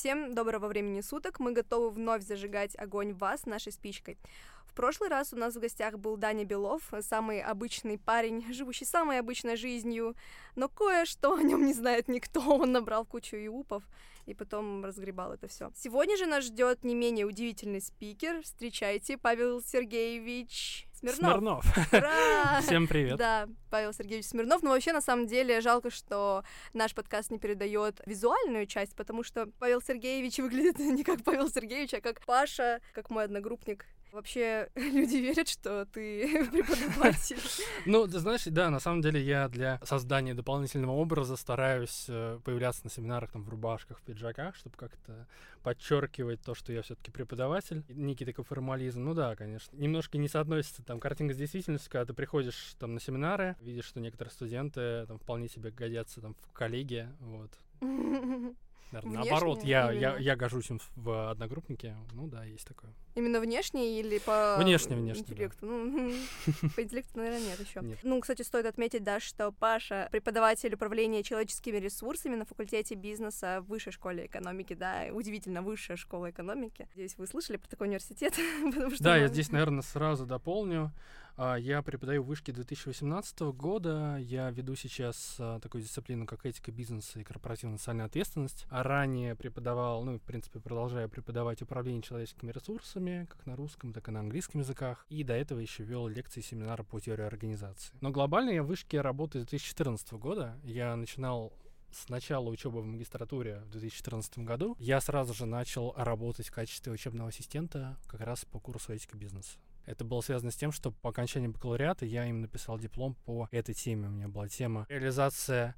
Всем доброго времени суток. Мы готовы вновь зажигать огонь в вас нашей спичкой. В прошлый раз у нас в гостях был Даня Белов, самый обычный парень, живущий самой обычной жизнью, но кое-что о нем не знает никто. Он набрал кучу иупов и потом разгребал это все. Сегодня же нас ждет не менее удивительный спикер. Встречайте, Павел Сергеевич Смирнов. Смирнов. Ура! Всем привет. Да, Павел Сергеевич Смирнов. Но вообще, на самом деле, жалко, что наш подкаст не передает визуальную часть, потому что Павел Сергеевич выглядит не как Павел Сергеевич, а как Паша, как мой одногруппник. Вообще, люди верят, что ты преподаватель. Ну, ты знаешь, да, на самом деле я для создания дополнительного образа стараюсь э, появляться на семинарах там в рубашках, в пиджаках, чтобы как-то подчеркивать то, что я все-таки преподаватель. Некий такой формализм. Ну да, конечно. Немножко не соотносится там картинка с действительностью, когда ты приходишь там на семинары, видишь, что некоторые студенты там вполне себе годятся там в коллеги, вот. Наверное, наоборот, я, я, я гожусь им в одногруппнике. Ну да, есть такое. Именно внешне или по внешне, внешне, интеллекту? Да. Ну, по интеллекту, наверное, нет еще. Нет. Ну, кстати, стоит отметить, да, что Паша преподаватель управления человеческими ресурсами на факультете бизнеса в высшей школе экономики, да, удивительно, высшая школа экономики. Здесь вы слышали про такой университет? да, я здесь, наверное, сразу дополню. А, я преподаю в вышке 2018 года. Я веду сейчас а, такую дисциплину, как этика бизнеса и корпоративная социальная ответственность. А ранее преподавал, ну, в принципе, продолжаю преподавать управление человеческими ресурсами, как на русском, так и на английском языках. И до этого еще вел лекции и семинары по теории организации. Но глобально я в вышке работаю с 2014 года. Я начинал с начала учебы в магистратуре в 2014 году я сразу же начал работать в качестве учебного ассистента как раз по курсу этика бизнеса. Это было связано с тем, что по окончании бакалавриата я им написал диплом по этой теме. У меня была тема реализация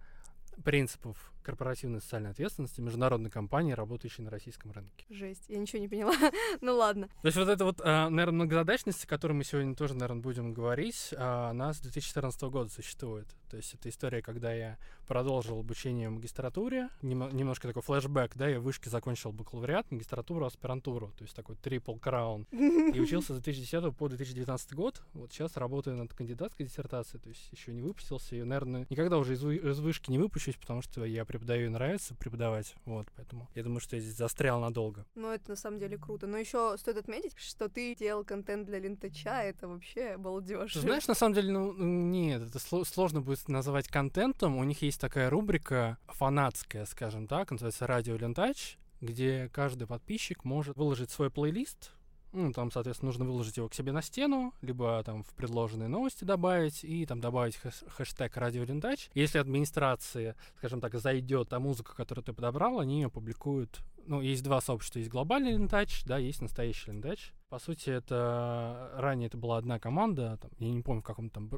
принципов корпоративной социальной ответственности международной компании, работающей на российском рынке. Жесть, я ничего не поняла. ну ладно. То есть вот это вот, а, наверное, многозадачность, о которой мы сегодня тоже, наверное, будем говорить, а, она с 2014 года существует. То есть это история, когда я продолжил обучение в магистратуре, немножко такой флешбэк, да, я в вышке закончил бакалавриат, магистратуру, аспирантуру, то есть такой трипл краун. И учился с 2010 по 2019 год. Вот сейчас работаю над кандидатской диссертацией, то есть еще не выпустился. И, наверное, никогда уже из, из вышки не выпущусь, потому что я преподаю и нравится преподавать. Вот, поэтому я думаю, что я здесь застрял надолго. Ну, это на самом деле круто. Но еще стоит отметить, что ты делал контент для лентача, это вообще балдеж. Знаешь, на самом деле, ну, нет, это сложно будет называть контентом. У них есть такая рубрика фанатская, скажем так, называется «Радио Лентач», где каждый подписчик может выложить свой плейлист, ну, там, соответственно, нужно выложить его к себе на стену, либо там в предложенные новости добавить, и там добавить хэш хэштег радиолентач. Если администрации, скажем так, зайдет та музыка, которую ты подобрал, они ее публикуют. Ну, есть два сообщества. Есть глобальный лентач, да, есть настоящий лентач. По сути, это ранее это была одна команда, там, я не помню, в каком там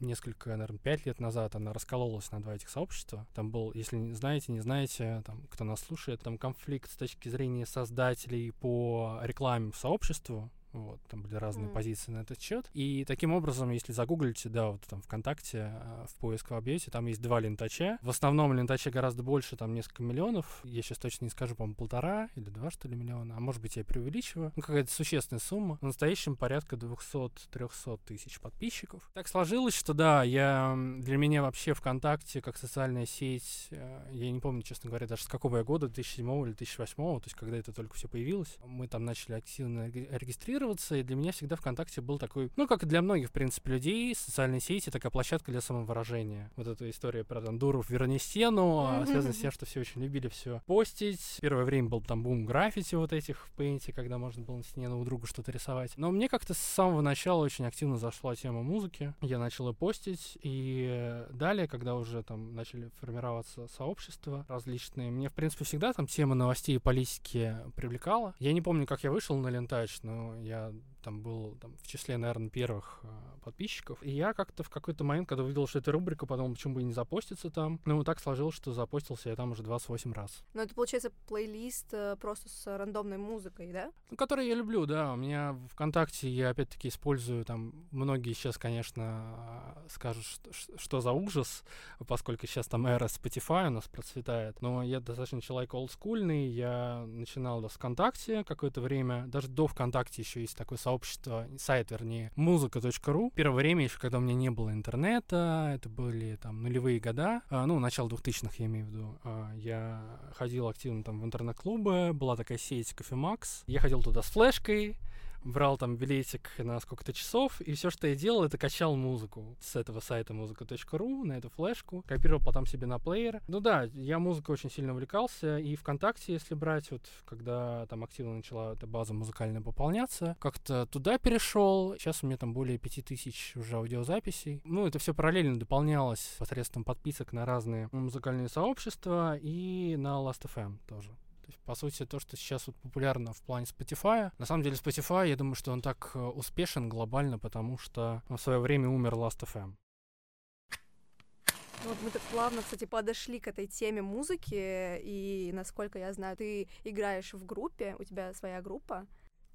несколько, наверное, пять лет назад она раскололась на два этих сообщества. Там был, если не знаете, не знаете, там, кто нас слушает, там конфликт с точки зрения создателей по рекламе в сообществу, вот, там были разные mm. позиции на этот счет. И таким образом, если загуглите, да, вот там ВКонтакте, э, в поиск вобьете, там есть два лентача. В основном лентача гораздо больше, там несколько миллионов. Я сейчас точно не скажу, по-моему, полтора или два, что ли, миллиона. А может быть, я преувеличиваю. Ну, какая-то существенная сумма. В настоящем порядка 200-300 тысяч подписчиков. Так сложилось, что да, я для меня вообще ВКонтакте как социальная сеть, э, я не помню, честно говоря, даже с какого я года, 2007 или 2008, то есть когда это только все появилось. Мы там начали активно регистрироваться регистрироваться, и для меня всегда ВКонтакте был такой, ну, как и для многих, в принципе, людей, социальные сети, такая площадка для самовыражения. Вот эта история про там Дуров верни стену, а связана с тем, что все очень любили все постить. Первое время был там бум граффити вот этих в пейнте, когда можно было на стене у друга что-то рисовать. Но мне как-то с самого начала очень активно зашла тема музыки. Я начал ее постить, и далее, когда уже там начали формироваться сообщества различные, мне, в принципе, всегда там тема новостей и политики привлекала. Я не помню, как я вышел на Лентач, но я я там был там, в числе, наверное, первых э, подписчиков. И я как-то в какой-то момент, когда увидел, что это рубрика, подумал, почему бы и не запоститься там. Ну, так сложилось, что запостился я там уже 28 раз. Ну, это, получается, плейлист э, просто с рандомной музыкой, да? Ну, который я люблю, да. У меня в ВКонтакте я, опять-таки, использую там... Многие сейчас, конечно, скажут, что, что за ужас, поскольку сейчас там эра Spotify у нас процветает. Но я достаточно человек олдскульный. Я начинал да, ВКонтакте какое-то время. Даже до ВКонтакте еще есть такой сообщество сообщество, сайт, вернее, музыка.ру. Первое время еще, когда у меня не было интернета, это были там нулевые года, а, ну, начало 2000-х, я имею в виду, а, я ходил активно там в интернет-клубы, была такая сеть Кофемакс, я ходил туда с флешкой, брал там билетик на сколько-то часов, и все, что я делал, это качал музыку с этого сайта музыка.ру на эту флешку, копировал потом себе на плеер. Ну да, я музыкой очень сильно увлекался, и ВКонтакте, если брать, вот когда там активно начала эта база музыкальная пополняться, как-то туда перешел. Сейчас у меня там более пяти тысяч уже аудиозаписей. Ну, это все параллельно дополнялось посредством подписок на разные музыкальные сообщества и на Last.fm тоже. То есть, по сути, то, что сейчас вот популярно в плане Spotify, на самом деле Spotify, я думаю, что он так э, успешен глобально, потому что в свое время умер Last.fm. Ну вот мы так плавно, кстати, подошли к этой теме музыки, и, насколько я знаю, ты играешь в группе, у тебя своя группа.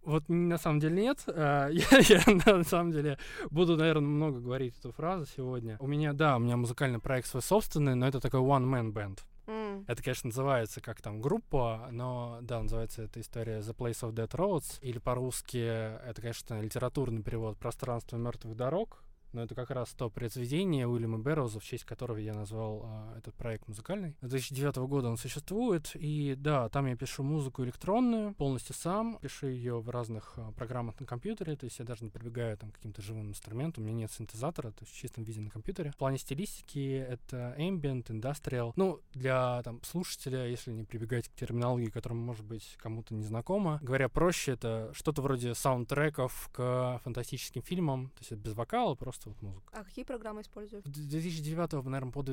Вот на самом деле нет. А, я, я на самом деле буду, наверное, много говорить эту фразу сегодня. У меня, да, у меня музыкальный проект свой собственный, но это такой one-man band. М, Это, конечно, называется как там группа, но да, называется эта история The Place of Dead Roads, или по-русски это, конечно, литературный перевод «Пространство мертвых дорог», но это как раз то произведение Уильяма Берроуза, в честь которого я назвал а, этот проект музыкальный. С 2009 года он существует, и да, там я пишу музыку электронную, полностью сам, пишу ее в разных а, программах на компьютере, то есть я даже не прибегаю там, к каким-то живым инструментам, у меня нет синтезатора, то есть в чистом виде на компьютере. В плане стилистики это ambient, industrial. Ну, для там, слушателя, если не прибегать к терминологии, которая может быть кому-то не знакома, говоря проще, это что-то вроде саундтреков к фантастическим фильмам, то есть это без вокала, просто вот музыка. А какие программы используешь? В 2009, наверное, по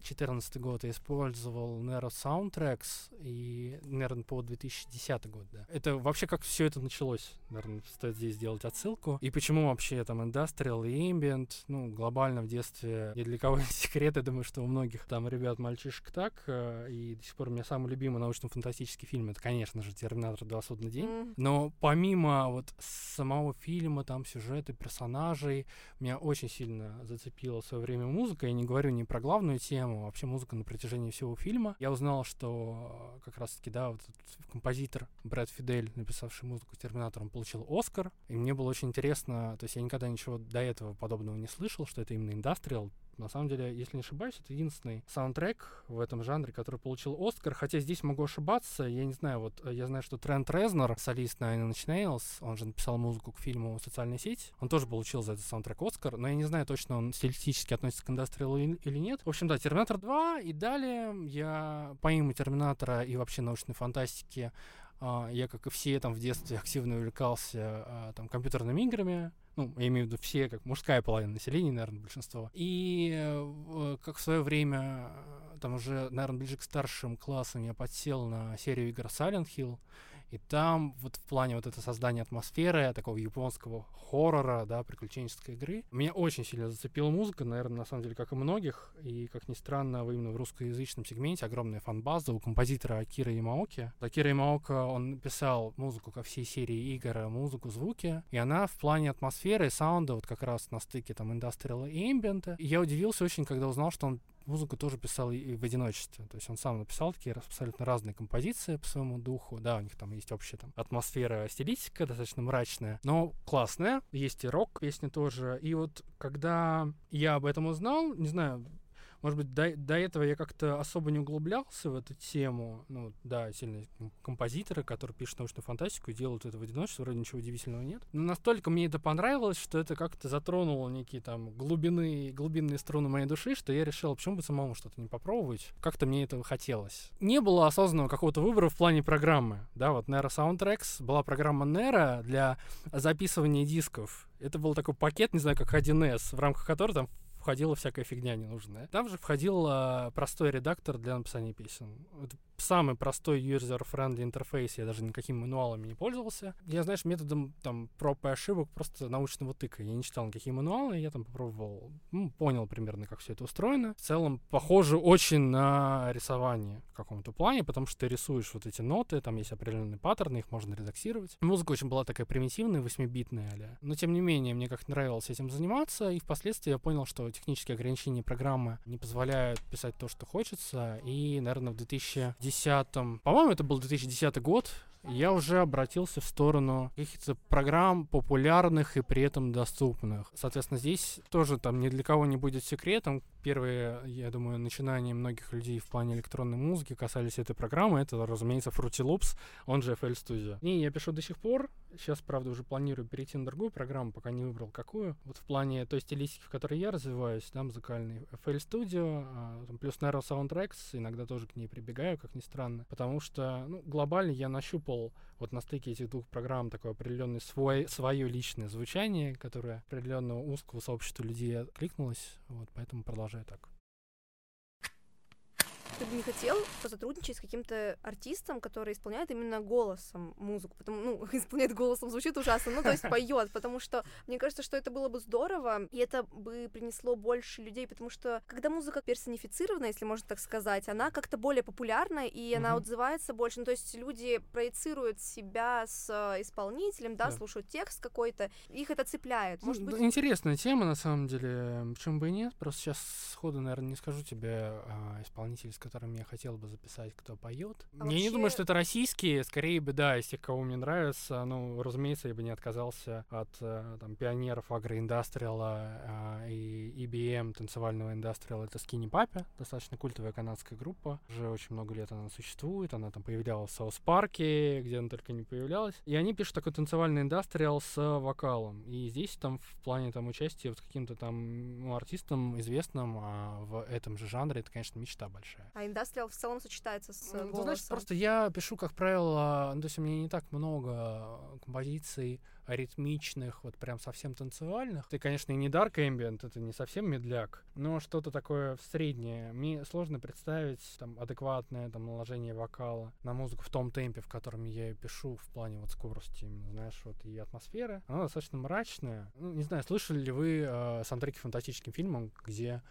2014 год я использовал Nero Soundtracks и, наверное, по 2010 год, да. Это вообще как все это началось, наверное, стоит здесь сделать отсылку. И почему вообще там Industrial и Ambient, ну, глобально в детстве, ни для кого не секрет, я думаю, что у многих там ребят, мальчишек так, э, и до сих пор у меня самый любимый научно-фантастический фильм, это, конечно же, «Терминатор 2. Судный день». Но помимо вот самого фильма, там сюжета, персонажей, меня очень сильно зацепила в свое время музыка. Я не говорю не про главную тему, а вообще музыка на протяжении всего фильма. Я узнал, что э, как раз-таки, да, вот этот композитор Брэд Фидель, написавший музыку Терминатора, он получил Оскар. И мне было очень интересно, то есть я никогда ничего до этого подобного не слышал, что это именно индастриал, на самом деле, если не ошибаюсь, это единственный саундтрек в этом жанре, который получил Оскар. Хотя здесь могу ошибаться. Я не знаю, вот э, я знаю, что Трент Резнер, солист на Inch Nails, он же написал музыку к фильму «Социальная сеть». Он тоже получил за этот саундтрек Оскар, но я не знаю точно, он стилистически относится к индастриалу или или нет. В общем, да, Терминатор 2, и далее я помимо Терминатора и вообще научной фантастики а, я, как и все, там в детстве активно увлекался а, там компьютерными играми. Ну, я имею в виду все, как мужская половина населения, наверное, большинство. И э, в- как в свое время, э, там уже, наверное, ближе к старшим классам я подсел на серию игр Silent Hill. И там вот в плане вот это создания атмосферы, такого японского хоррора, да, приключенческой игры, меня очень сильно зацепила музыка, наверное, на самом деле, как и многих. И, как ни странно, именно в русскоязычном сегменте огромная фан-база у композитора Акира Ямаоки. Акира Ямаока, он писал музыку ко всей серии игр, музыку, звуки. И она в плане атмосферы саунда вот как раз на стыке там индастриала и эмбиента. И я удивился очень, когда узнал, что он музыку тоже писал и- в одиночестве. То есть он сам написал такие абсолютно разные композиции по своему духу. Да, у них там есть общая там атмосфера, стилистика достаточно мрачная, но классная. Есть и рок песни тоже. И вот когда я об этом узнал, не знаю, может быть, до, до этого я как-то особо не углублялся в эту тему. Ну, да, сильные ком- композиторы, которые пишут научную фантастику и делают это в одиночестве, вроде ничего удивительного нет. Но настолько мне это понравилось, что это как-то затронуло некие там глубины, глубинные струны моей души, что я решил, а почему бы самому что-то не попробовать. Как-то мне этого хотелось. Не было осознанного какого-то выбора в плане программы. Да, вот Nero Soundtracks была программа Nero для записывания дисков. Это был такой пакет, не знаю, как 1С, в рамках которого там входила всякая фигня ненужная. Там же входил а, простой редактор для написания песен. Это самый простой user-friendly интерфейс, я даже никакими мануалами не пользовался. Я, знаешь, методом там проб и ошибок просто научного тыка. Я не читал никакие мануалы, я там попробовал, ну, понял примерно, как все это устроено. В целом, похоже очень на рисование в каком-то плане, потому что ты рисуешь вот эти ноты, там есть определенные паттерны, их можно редактировать. Музыка очень была такая примитивная, 8-битная, а но тем не менее, мне как нравилось этим заниматься, и впоследствии я понял, что технические ограничения программы не позволяют писать то, что хочется, и, наверное, в 2010 2010, по-моему, это был 2010 год, я уже обратился в сторону каких-то программ популярных и при этом доступных. Соответственно, здесь тоже там ни для кого не будет секретом. Первые, я думаю, начинания многих людей в плане электронной музыки касались этой программы. Это, разумеется, Fruity Loops, он же FL Studio. И я пишу до сих пор. Сейчас, правда, уже планирую перейти на другую программу, пока не выбрал какую. Вот в плане той стилистики, в которой я развиваюсь, да, музыкальный FL Studio, а, плюс Narrow Soundtracks, иногда тоже к ней прибегаю, как ни странно. Потому что, ну, глобально я нащупал вот на стыке этих двух программ такое определенное свой, свое личное звучание, которое определенного узкого сообщества людей откликнулось. Вот, поэтому продолжаю так ты бы не хотел посотрудничать с каким-то артистом, который исполняет именно голосом музыку, потому ну исполняет голосом звучит ужасно, ну то есть поет, потому что мне кажется, что это было бы здорово, и это бы принесло больше людей, потому что когда музыка персонифицирована, если можно так сказать, она как-то более популярна и она отзывается больше, ну то есть люди проецируют себя с э, исполнителем, да, да. слушают текст какой-то, их это цепляет. Может быть... Интересная тема на самом деле, почему бы и нет, просто сейчас сходу, наверное, не скажу тебе а, исполнитель, с которым я хотел бы записать, кто поет. А я вообще... не думаю, что это российские, скорее бы, да, из тех, кого мне нравится. Ну, разумеется, я бы не отказался от э, там, пионеров аггро-индастриала э, и EBM танцевального индастриала. Это Skinny Puppy, достаточно культовая канадская группа. Уже очень много лет она существует. Она там появлялась в South Park е, где она только не появлялась. И они пишут такой танцевальный индастриал с вокалом. И здесь там в плане там участия вот каким-то там ну, артистом известным а в этом же жанре, это, конечно, мечта большая. А индастриал в целом сочетается с ну, голосом? Знаешь, просто я пишу, как правило, ну, то есть у меня не так много композиций ритмичных, вот прям совсем танцевальных. Ты, конечно, и не Dark Ambient, это не совсем медляк, но что-то такое среднее. Мне сложно представить там адекватное там наложение вокала на музыку в том темпе, в котором я ее пишу, в плане вот скорости, именно, знаешь, вот и атмосферы. Она достаточно мрачная. Ну, не знаю, слышали ли вы э, саундтреки фантастическим фильмам, где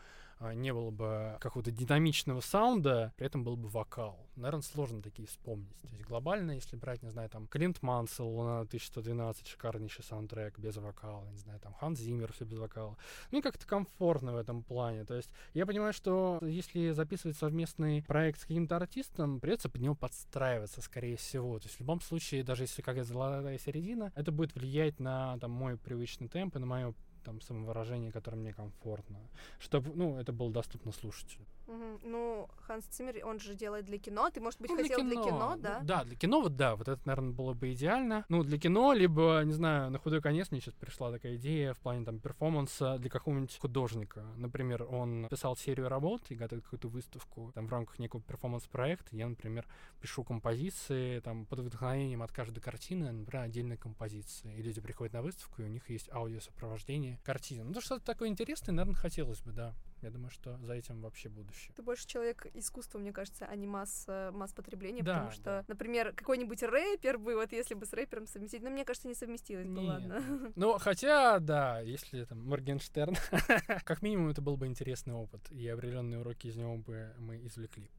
не было бы какого-то динамичного саунда, при этом был бы вокал. Наверное, сложно такие вспомнить. То есть глобально, если брать, не знаю, там Клинт Мансел, Луна 1112, шикарнейший саундтрек без вокала, не знаю, там Хан Зиммер, все без вокала. Ну как-то комфортно в этом плане. То есть я понимаю, что если записывать совместный проект с каким-то артистом, придется под него подстраиваться, скорее всего. То есть в любом случае, даже если какая-то золотая середина, это будет влиять на там, мой привычный темп и на мое там самовыражение, которое мне комфортно, чтобы, ну, это было доступно слушателю. Угу. Ну, Ханс Циммер, он же делает для кино. Ты, может быть, ну, хотел для кино. для кино, да? Ну, да, для кино вот да, вот это, наверное, было бы идеально. Ну, для кино, либо, не знаю, на худой конец мне сейчас пришла такая идея в плане там перформанса для какого-нибудь художника. Например, он писал серию работ и готовит какую-то выставку там в рамках некого перформанс-проекта. Я, например, пишу композиции там под вдохновением от каждой картины, например, отдельные композиции. И люди приходят на выставку, и у них есть аудиосопровождение картины. Ну, то что-то такое интересное, наверное, хотелось бы, да. Я думаю, что за этим вообще будущее. Ты больше человек искусства, мне кажется, а не масс, э, масс потребления, да, потому что, да. например, какой-нибудь рэпер бы, вот если бы с рэпером совместить, ну, мне кажется, не совместилось бы, ладно. Ну, хотя, да, если там Моргенштерн, как минимум это был бы интересный опыт, и определенные уроки из него бы мы извлекли.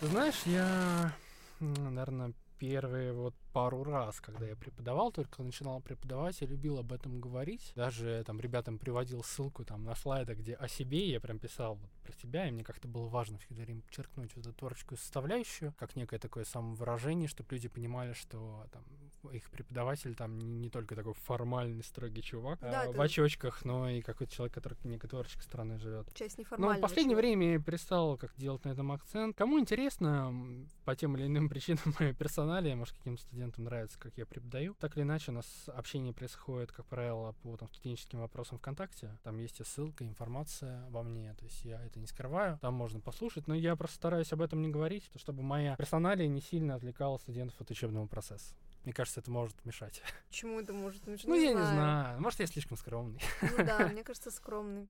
Знаешь, я, наверное, первые вот пару раз, когда я преподавал, только начинал преподавать, я любил об этом говорить. Даже там ребятам приводил ссылку там на слайды, где о себе я прям писал вот, про себя, и мне как-то было важно всегда им подчеркнуть вот эту творческую составляющую, как некое такое самовыражение, чтобы люди понимали, что там их преподаватель там не, не только такой формальный, строгий чувак да, а, в очочках, но и какой-то человек, который некой творческой стороны живет. Часть неформального. Но в последнее человека. время я перестал как делать на этом акцент. Кому интересно, по тем или иным причинам моей персонали, может, каким-то студентам нравится, как я преподаю. Так или иначе, у нас общение происходит, как правило, по там, студенческим вопросам ВКонтакте. Там есть и ссылка, информация обо мне. То есть я это не скрываю. Там можно послушать. Но я просто стараюсь об этом не говорить, чтобы моя персоналия не сильно отвлекала студентов от учебного процесса. Мне кажется, это может мешать. Почему это может мешать? Ну, я не знаю. Может, я слишком скромный. Ну да, мне кажется, скромный.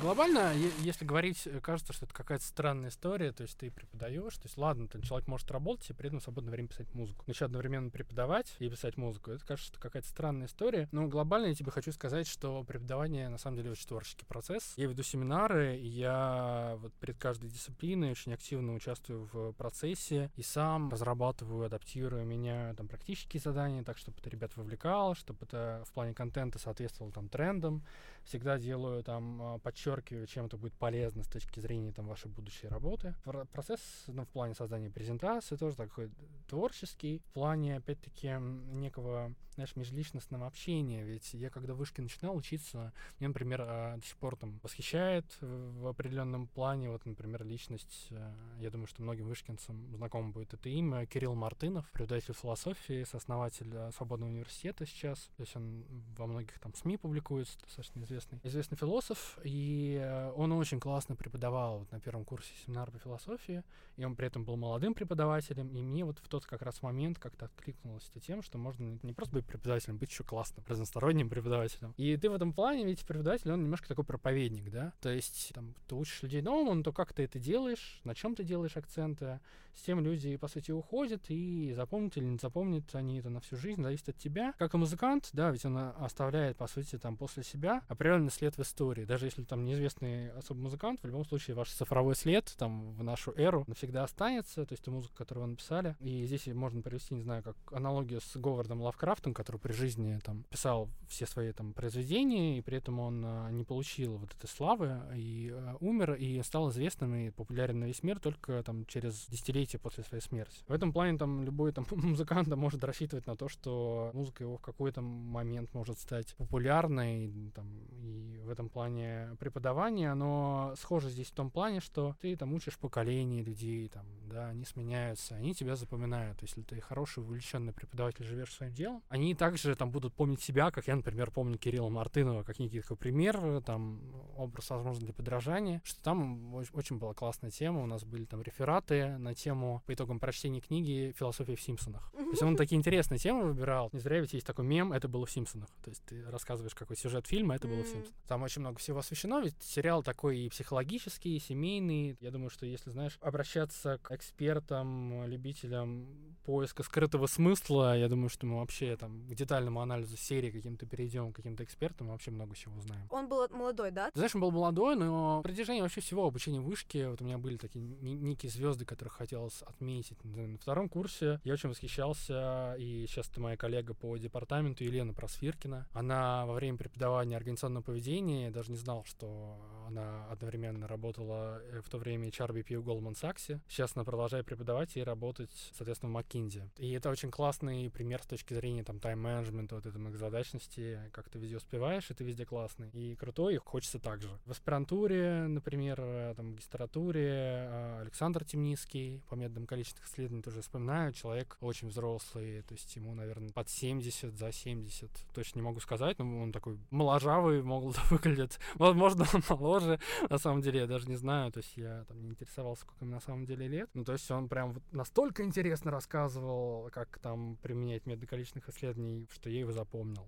Глобально, если говорить, э, кажется, что это какая-то странная история, то есть ты преподаешь, то есть ладно, там человек может работать и при этом в свободное время писать музыку. Но еще одновременно преподавать и писать музыку, это кажется, что какая-то странная история. Но глобально я тебе хочу сказать, что преподавание на самом деле очень творческий процесс. Я веду семинары, я вот перед каждой дисциплиной очень активно участвую в процессе и сам разрабатываю, адаптирую, меняю там практические задания, так, чтобы это ребят вовлекало, чтобы это в плане контента соответствовало там трендам. Всегда делаю там подсчет подчеркиваю, чем это будет полезно с точки зрения там, вашей будущей работы. Процесс ну, в плане создания презентации тоже такой творческий, в плане, опять-таки, некого знаешь, межличностного общения. Ведь я, когда в вышке начинал учиться, мне, например, а, до сих пор там восхищает в определенном плане, вот, например, личность, э, я думаю, что многим вышкинцам знакомо будет это имя, Кирилл Мартынов, преподаватель философии, сооснователь э, Свободного университета сейчас. То есть он во многих там СМИ публикуется, достаточно известный, известный философ, и э, он очень классно преподавал вот, на первом курсе семинара по философии, и он при этом был молодым преподавателем, и мне вот в тот как раз момент как-то откликнулось это тем, что можно не просто быть преподавателем, быть еще классным, разносторонним преподавателем. И ты в этом плане, ведь преподаватель, он немножко такой проповедник, да? То есть там, ты учишь людей новому, но то как ты это делаешь, на чем ты делаешь акценты, с тем люди, по сути, уходят, и запомнят или не запомнят они это на всю жизнь, зависит от тебя. Как и музыкант, да, ведь он оставляет, по сути, там, после себя определенный след в истории. Даже если там неизвестный особый музыкант, в любом случае ваш цифровой след там в нашу эру навсегда останется, то есть ту музыку, которую вы написали. И здесь можно привести, не знаю, как аналогию с Говардом Лавкрафтом, который при жизни там писал все свои там произведения, и при этом он а, не получил вот этой славы и а, умер, и стал известным и популярен на весь мир только там через десятилетия после своей смерти. В этом плане там любой там музыкант может рассчитывать на то, что музыка его в какой-то момент может стать популярной, там, и в этом плане преподавание, оно схоже здесь в том плане, что ты там учишь поколение людей, там, да, они сменяются, они тебя запоминают. Если ты хороший, увлеченный преподаватель, живешь своим делом, они также там будут помнить себя, как я, например, помню Кирилла Мартынова, как некий такой пример, там, образ, возможно, для подражания, что там очень была классная тема, у нас были там рефераты на тему по итогам прочтения книги «Философия в Симпсонах». То есть он такие интересные темы выбирал. Не зря ведь есть такой мем «Это было в Симпсонах». То есть ты рассказываешь, какой сюжет фильма, это было в Симпсонах. Там очень много всего освещено, ведь сериал такой и психологический, и семейный. Я думаю, что если, знаешь, обращаться к экспертам, любителям поиска скрытого смысла, я думаю, что мы вообще там к детальному анализу серии каким-то перейдем, к каким-то экспертам, вообще много чего узнаем. Он был молодой, да? Ты знаешь, он был молодой, но протяжении вообще всего обучения в вышке, вот у меня были такие некие звезды, которых хотелось отметить. На втором курсе я очень восхищался, и сейчас это моя коллега по департаменту Елена Просфиркина. Она во время преподавания организационного поведения, я даже не знал, что она одновременно работала э, в то время HRBP в Goldman Sachs. Сейчас она продолжает преподавать и работать, соответственно, в McKinsey. И это очень классный пример с точки зрения там тайм-менеджмента, вот этой многозадачности, как ты везде успеваешь, и ты везде классный. И крутой, и хочется так же. В аспирантуре, например, э, там, в магистратуре э, Александр Темницкий, по методам количественных исследований тоже вспоминаю, человек очень взрослый, то есть ему, наверное, под 70, за 70, точно не могу сказать, но он такой моложавый, молодо выглядит. Возможно, он моложе, на самом деле, я даже не знаю, то есть я там не интересовался, сколько ему на самом деле лет. Ну, то есть он прям вот настолько интересно рассказывал, как там применять методы количественных исследований, что я его запомнил.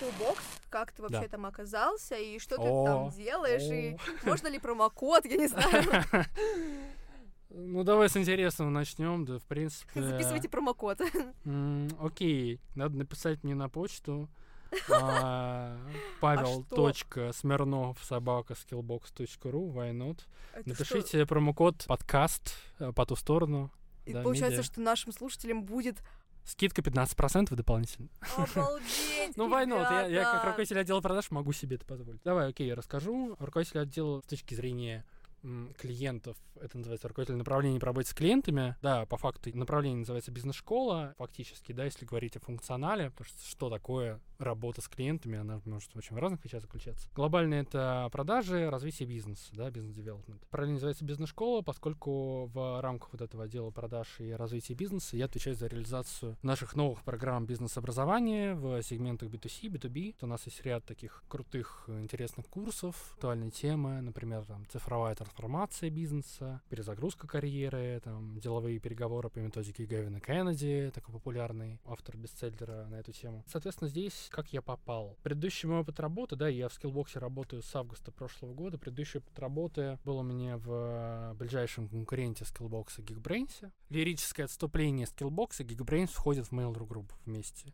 Skillbox, как ты вообще Да. там оказался, и что ты О, там делаешь, и о. можно ли промокод, я не знаю. Ну, давай с интересного начнем, да, в принципе. Записывайте промокод. Окей, надо написать мне на почту. А, Павел что? точка Смирнов собака skillbox.ru why not? Напишите промокод подкаст э, по ту сторону. И получается, что нашим слушателям будет Скидка 15% дополнительно. обалдеть, Ну, why not? Я, я как руководитель отдела продаж могу себе это позволить. Давай, окей, я расскажу. Руководитель отдела с точки зрения клиентов, это называется руководитель направления по работе с клиентами. Да, по факту направление называется бизнес-школа, фактически, да, если говорить о функционале, потому что что такое работа с клиентами, она может в очень разных вещах заключаться. Глобально это продажи, развитие бизнеса, да, бизнес-девелопмент. Правильно называется бизнес-школа, поскольку в рамках вот этого отдела продаж и развития бизнеса я отвечаю за реализацию наших новых программ бизнес-образования в сегментах B2C, B2B. У нас есть ряд таких крутых, интересных курсов, актуальные темы, например, там, цифровая трансформация бизнеса, перезагрузка карьеры, там, деловые переговоры по методике Гевина Кеннеди, такой популярный автор бестселлера на эту тему. Соответственно, здесь как я попал. Предыдущий мой опыт работы, да, я в скиллбоксе работаю с августа прошлого года. Предыдущий опыт работы был у меня в ближайшем конкуренте скиллбокса Geekbrains. Лирическое отступление скиллбокса Geekbrains входят в Mail.ru Group вместе.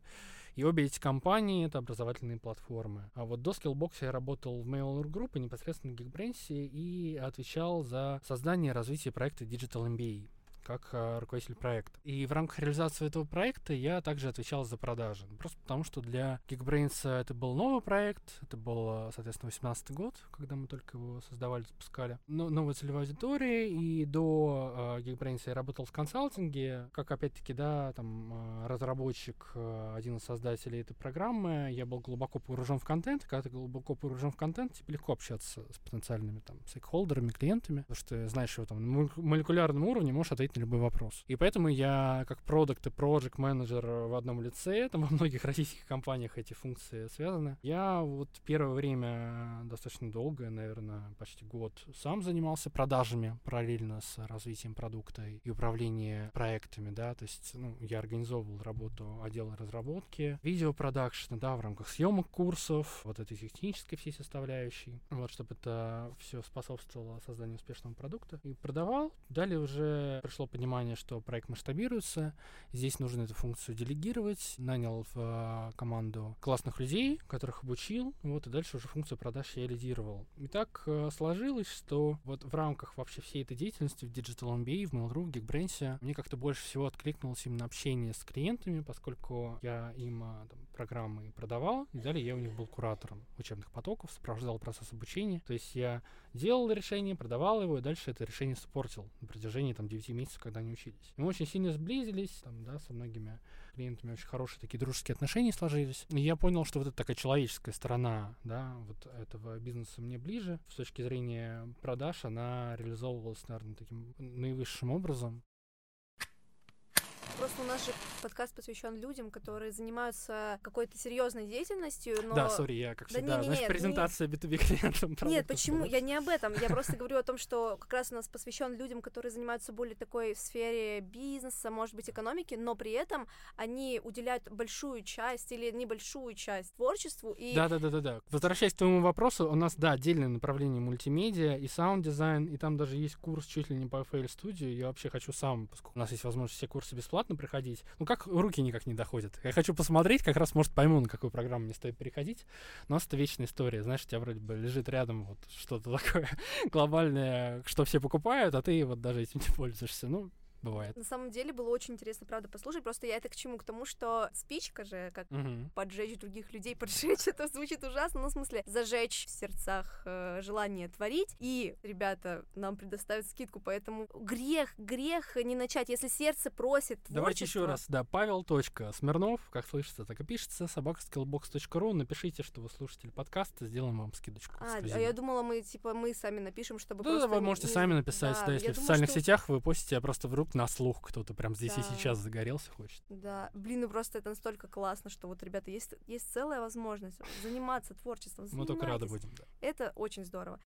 И обе эти компании — это образовательные платформы. А вот до Skillbox я работал в Mail.ru Group и непосредственно в Geekbrains и отвечал за создание и развитие проекта Digital MBA как э, руководитель проекта. И в рамках реализации этого проекта я также отвечал за продажи. Просто потому, что для Geekbrains это был новый проект, это был, соответственно, 18 год, когда мы только его создавали, запускали. Но, новая целевая аудитория, и до э, Geekbrains я работал в консалтинге, как, опять-таки, да, там, э, разработчик, э, один из создателей этой программы, я был глубоко погружен в контент, когда ты глубоко погружен в контент, тебе легко общаться с потенциальными там стейкхолдерами, клиентами, потому что ты знаешь его там на молекулярном уровне, можешь ответить на любой вопрос. И поэтому я как продукт и project менеджер в одном лице, там во многих российских компаниях эти функции связаны. Я вот первое время достаточно долго, наверное, почти год сам занимался продажами параллельно с развитием продукта и управлением проектами, да, то есть ну, я организовывал работу отдела разработки, видеопродакшена, да, в рамках съемок курсов, вот этой технической всей составляющей, вот, чтобы это все способствовало созданию успешного продукта. И продавал. Далее уже пришло понимание, что проект масштабируется, здесь нужно эту функцию делегировать, нанял в э, команду классных людей, которых обучил, вот, и дальше уже функцию продаж я лидировал. И так э, сложилось, что вот в рамках вообще всей этой деятельности в Digital MBA, в Mail.ru, в Geekbrains, мне как-то больше всего откликнулось именно общение с клиентами, поскольку я им э, там, программы продавал, и далее я у них был куратором учебных потоков, сопровождал процесс обучения. То есть я делал решение, продавал его, и дальше это решение спортил на протяжении там 9 месяцев, когда они учились. Мы очень сильно сблизились, там, да, со многими клиентами очень хорошие такие дружеские отношения сложились. И я понял, что вот эта такая человеческая сторона, да, вот этого бизнеса мне ближе. С точки зрения продаж она реализовывалась, наверное, таким наивысшим образом. Просто у нас же подкаст посвящен людям, которые занимаются какой-то серьезной деятельностью, но... Да, сори, я, как всегда, да, не, не, знаешь, не, презентация не... B2B клиентам. Нет, почему? Я не об этом. Я просто говорю о том, что как раз у нас посвящен людям, которые занимаются более такой в сфере бизнеса, может быть, экономики, но при этом они уделяют большую часть или небольшую часть творчеству и... Да, да, да, да, да. Возвращаясь к твоему вопросу, у нас, да, отдельное направление мультимедиа и саунд-дизайн, и там даже есть курс чуть ли не по FL Studio. Я вообще хочу сам, поскольку у нас есть возможность все курсы бесплатно проходить. Ну, как руки никак не доходят. Я хочу посмотреть, как раз, может, пойму, на какую программу мне стоит переходить. Но это вечная история. Знаешь, у тебя вроде бы лежит рядом вот что-то такое глобальное, что все покупают, а ты вот даже этим не пользуешься. Ну, бывает. На самом деле было очень интересно, правда, послушать. Просто я это к чему? К тому, что спичка же, как угу. поджечь других людей, поджечь, это звучит ужасно, ну, в смысле, зажечь в сердцах э, желание творить. И, ребята, нам предоставят скидку, поэтому грех, грех не начать, если сердце просит Давайте еще раз, да, Павел. Смирнов, как слышится, так и пишется, собакаскиллбокс.ру. Напишите, что вы слушатели подкаста, сделаем вам скидочку. А, а я думала, мы, типа, мы сами напишем, чтобы да, вы можете не... сами написать, да, да если в социальных что... сетях вы постите, а просто вдруг на слух кто-то прям здесь да. и сейчас загорелся хочет. Да, блин, ну просто это настолько классно, что вот, ребята, есть, есть целая возможность заниматься творчеством. Мы только рады будем, да. Это очень здорово.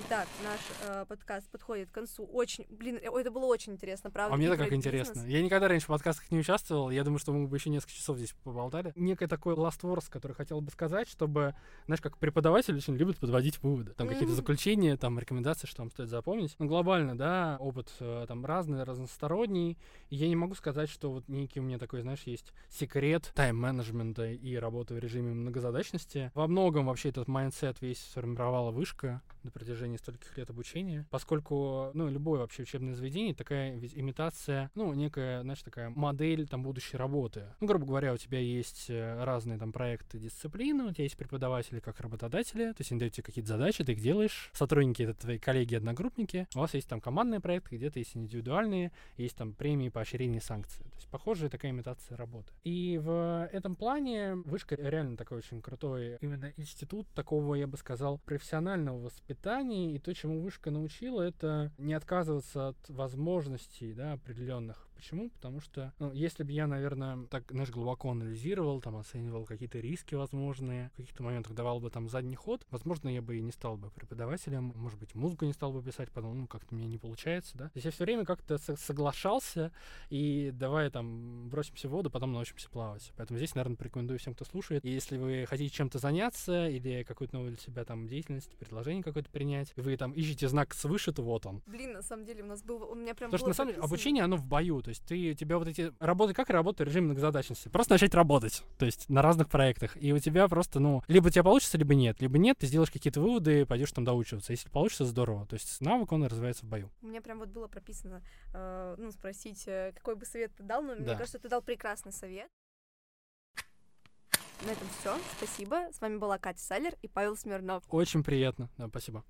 Итак, наш э, подкаст подходит к концу. Очень, блин, э, это было очень интересно, правда. А мне так как интересно. Я никогда раньше в подкастах не участвовал. Я думаю, что мы бы еще несколько часов здесь поболтали. Некое такой last words, который хотел бы сказать, чтобы, знаешь, как преподаватель очень любит подводить выводы. Там какие-то заключения, там рекомендации, что вам стоит запомнить. Ну, глобально, да, опыт э, там разный, разносторонний. И я не могу сказать, что вот некий у меня такой, знаешь, есть секрет тайм-менеджмента и работы в режиме многозадачности. Во многом вообще этот mindset весь сформировала вышка на протяжении стольких лет обучения, поскольку, ну, любое вообще учебное заведение, такая ведь имитация, ну, некая, знаешь, такая модель там будущей работы. Ну, грубо говоря, у тебя есть э, разные там проекты, дисциплины, у тебя есть преподаватели как работодатели, то есть они дают тебе какие-то задачи, ты их делаешь, сотрудники — это твои коллеги-одногруппники, у вас есть там командные проекты, где-то есть индивидуальные, есть там премии, поощрения, санкции. То есть похожая такая имитация работы. И в этом плане вышка реально такой очень крутой именно институт такого, я бы сказал, профессионального воспитания воспитании, и то, чему вышка научила, это не отказываться от возможностей да, определенных Почему? Потому что, ну, если бы я, наверное, так, знаешь, глубоко анализировал, там, оценивал какие-то риски возможные, в каких-то моментах давал бы там задний ход, возможно, я бы и не стал бы преподавателем, может быть, музыку не стал бы писать, потом, ну, как-то мне не получается, да. То есть я все время как-то соглашался, и давай там бросимся в воду, потом научимся плавать. Поэтому здесь, наверное, порекомендую всем, кто слушает. И если вы хотите чем-то заняться или какую-то новую для себя там деятельность, предложение какое-то принять, вы там ищете знак свыше, то вот он. Блин, на самом деле у нас был, у меня прям Потому что, на самом деле, обучение, оно в бою, То есть ты, у тебя вот эти работы, как работает режим многозадачности? Просто начать работать, то есть на разных проектах. И у тебя просто, ну, либо у тебя получится, либо нет. Либо нет, ты сделаешь какие-то выводы, пойдешь там доучиваться. Если получится, здорово. То есть навык, он развивается в бою. У меня прям вот было прописано, э, ну, спросить, э, какой бы совет ты дал, но мне Да. кажется, ты дал прекрасный совет. На этом все. Спасибо. С вами была Катя Салер и Павел Смирнов. Очень приятно. Да, спасибо.